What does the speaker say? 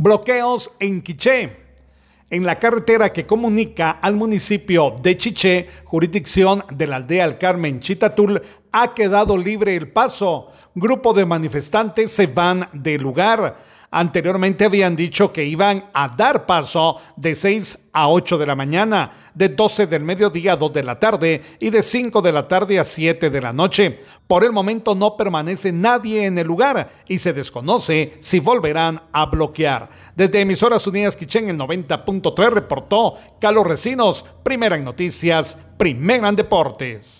Bloqueos en Quiché. En la carretera que comunica al municipio de Chiché, jurisdicción de la aldea El Carmen Chitatul, ha quedado libre el paso. Grupo de manifestantes se van del lugar. Anteriormente habían dicho que iban a dar paso de 6 a 8 de la mañana, de 12 del mediodía a 2 de la tarde y de 5 de la tarde a 7 de la noche. Por el momento no permanece nadie en el lugar y se desconoce si volverán a bloquear. Desde Emisoras Unidas Quichén, el 90.3 reportó Carlos Recinos, primera en noticias, primera en deportes.